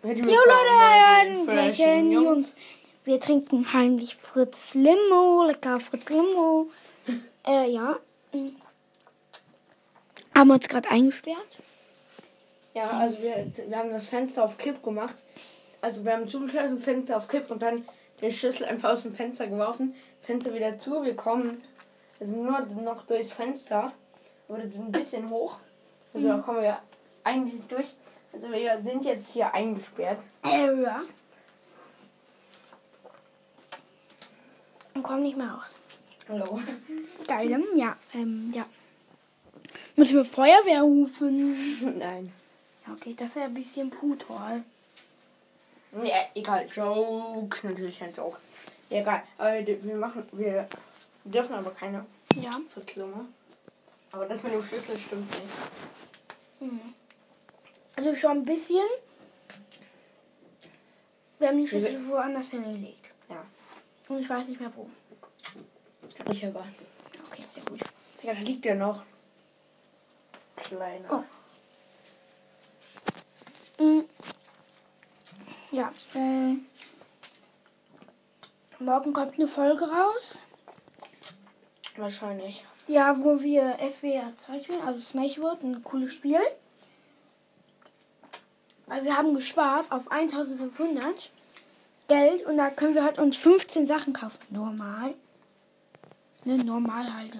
Jo Leute, Mädchen, Flashen Jungs. Wir trinken heimlich Fritz Limo, lecker Fritz Limo. Äh, ja. Haben wir uns gerade eingesperrt. Ja, also wir, wir haben das Fenster auf Kipp gemacht. Also wir haben zugeschlossen, Fenster auf Kipp und dann den Schlüssel einfach aus dem Fenster geworfen. Fenster wieder zu, wir kommen. Sind nur noch durchs Fenster. Aber das ist ein bisschen hoch. Also da kommen wir eigentlich durch. Also wir sind jetzt hier eingesperrt. Äh, ja. Und kommen nicht mehr raus. Hallo. Geil, ja, ähm, ja. Müssen wir Feuerwehr rufen? Nein. Ja, okay, das ist ja ein bisschen brutal. Ja, egal. Joke. Natürlich ein Joke. Ja, egal. Aber wir, machen, wir dürfen aber keine Ja. Verzlunge. Aber das mit dem Schlüssel stimmt nicht. Also schon ein bisschen. Wir haben den Schlüssel woanders hingelegt. Ja. Und ich weiß nicht mehr wo. Ich aber. Ja, Okay, sehr gut. Digga, da liegt der noch. Kleiner. Oh. Mm. Ja, äh, morgen kommt eine Folge raus. Wahrscheinlich. Ja, wo wir SWR 2 spielen, also Smash World, ein cooles Spiel. Weil wir haben gespart auf 1500 Geld und da können wir halt uns 15 Sachen kaufen. Normal. Ne, normal halt.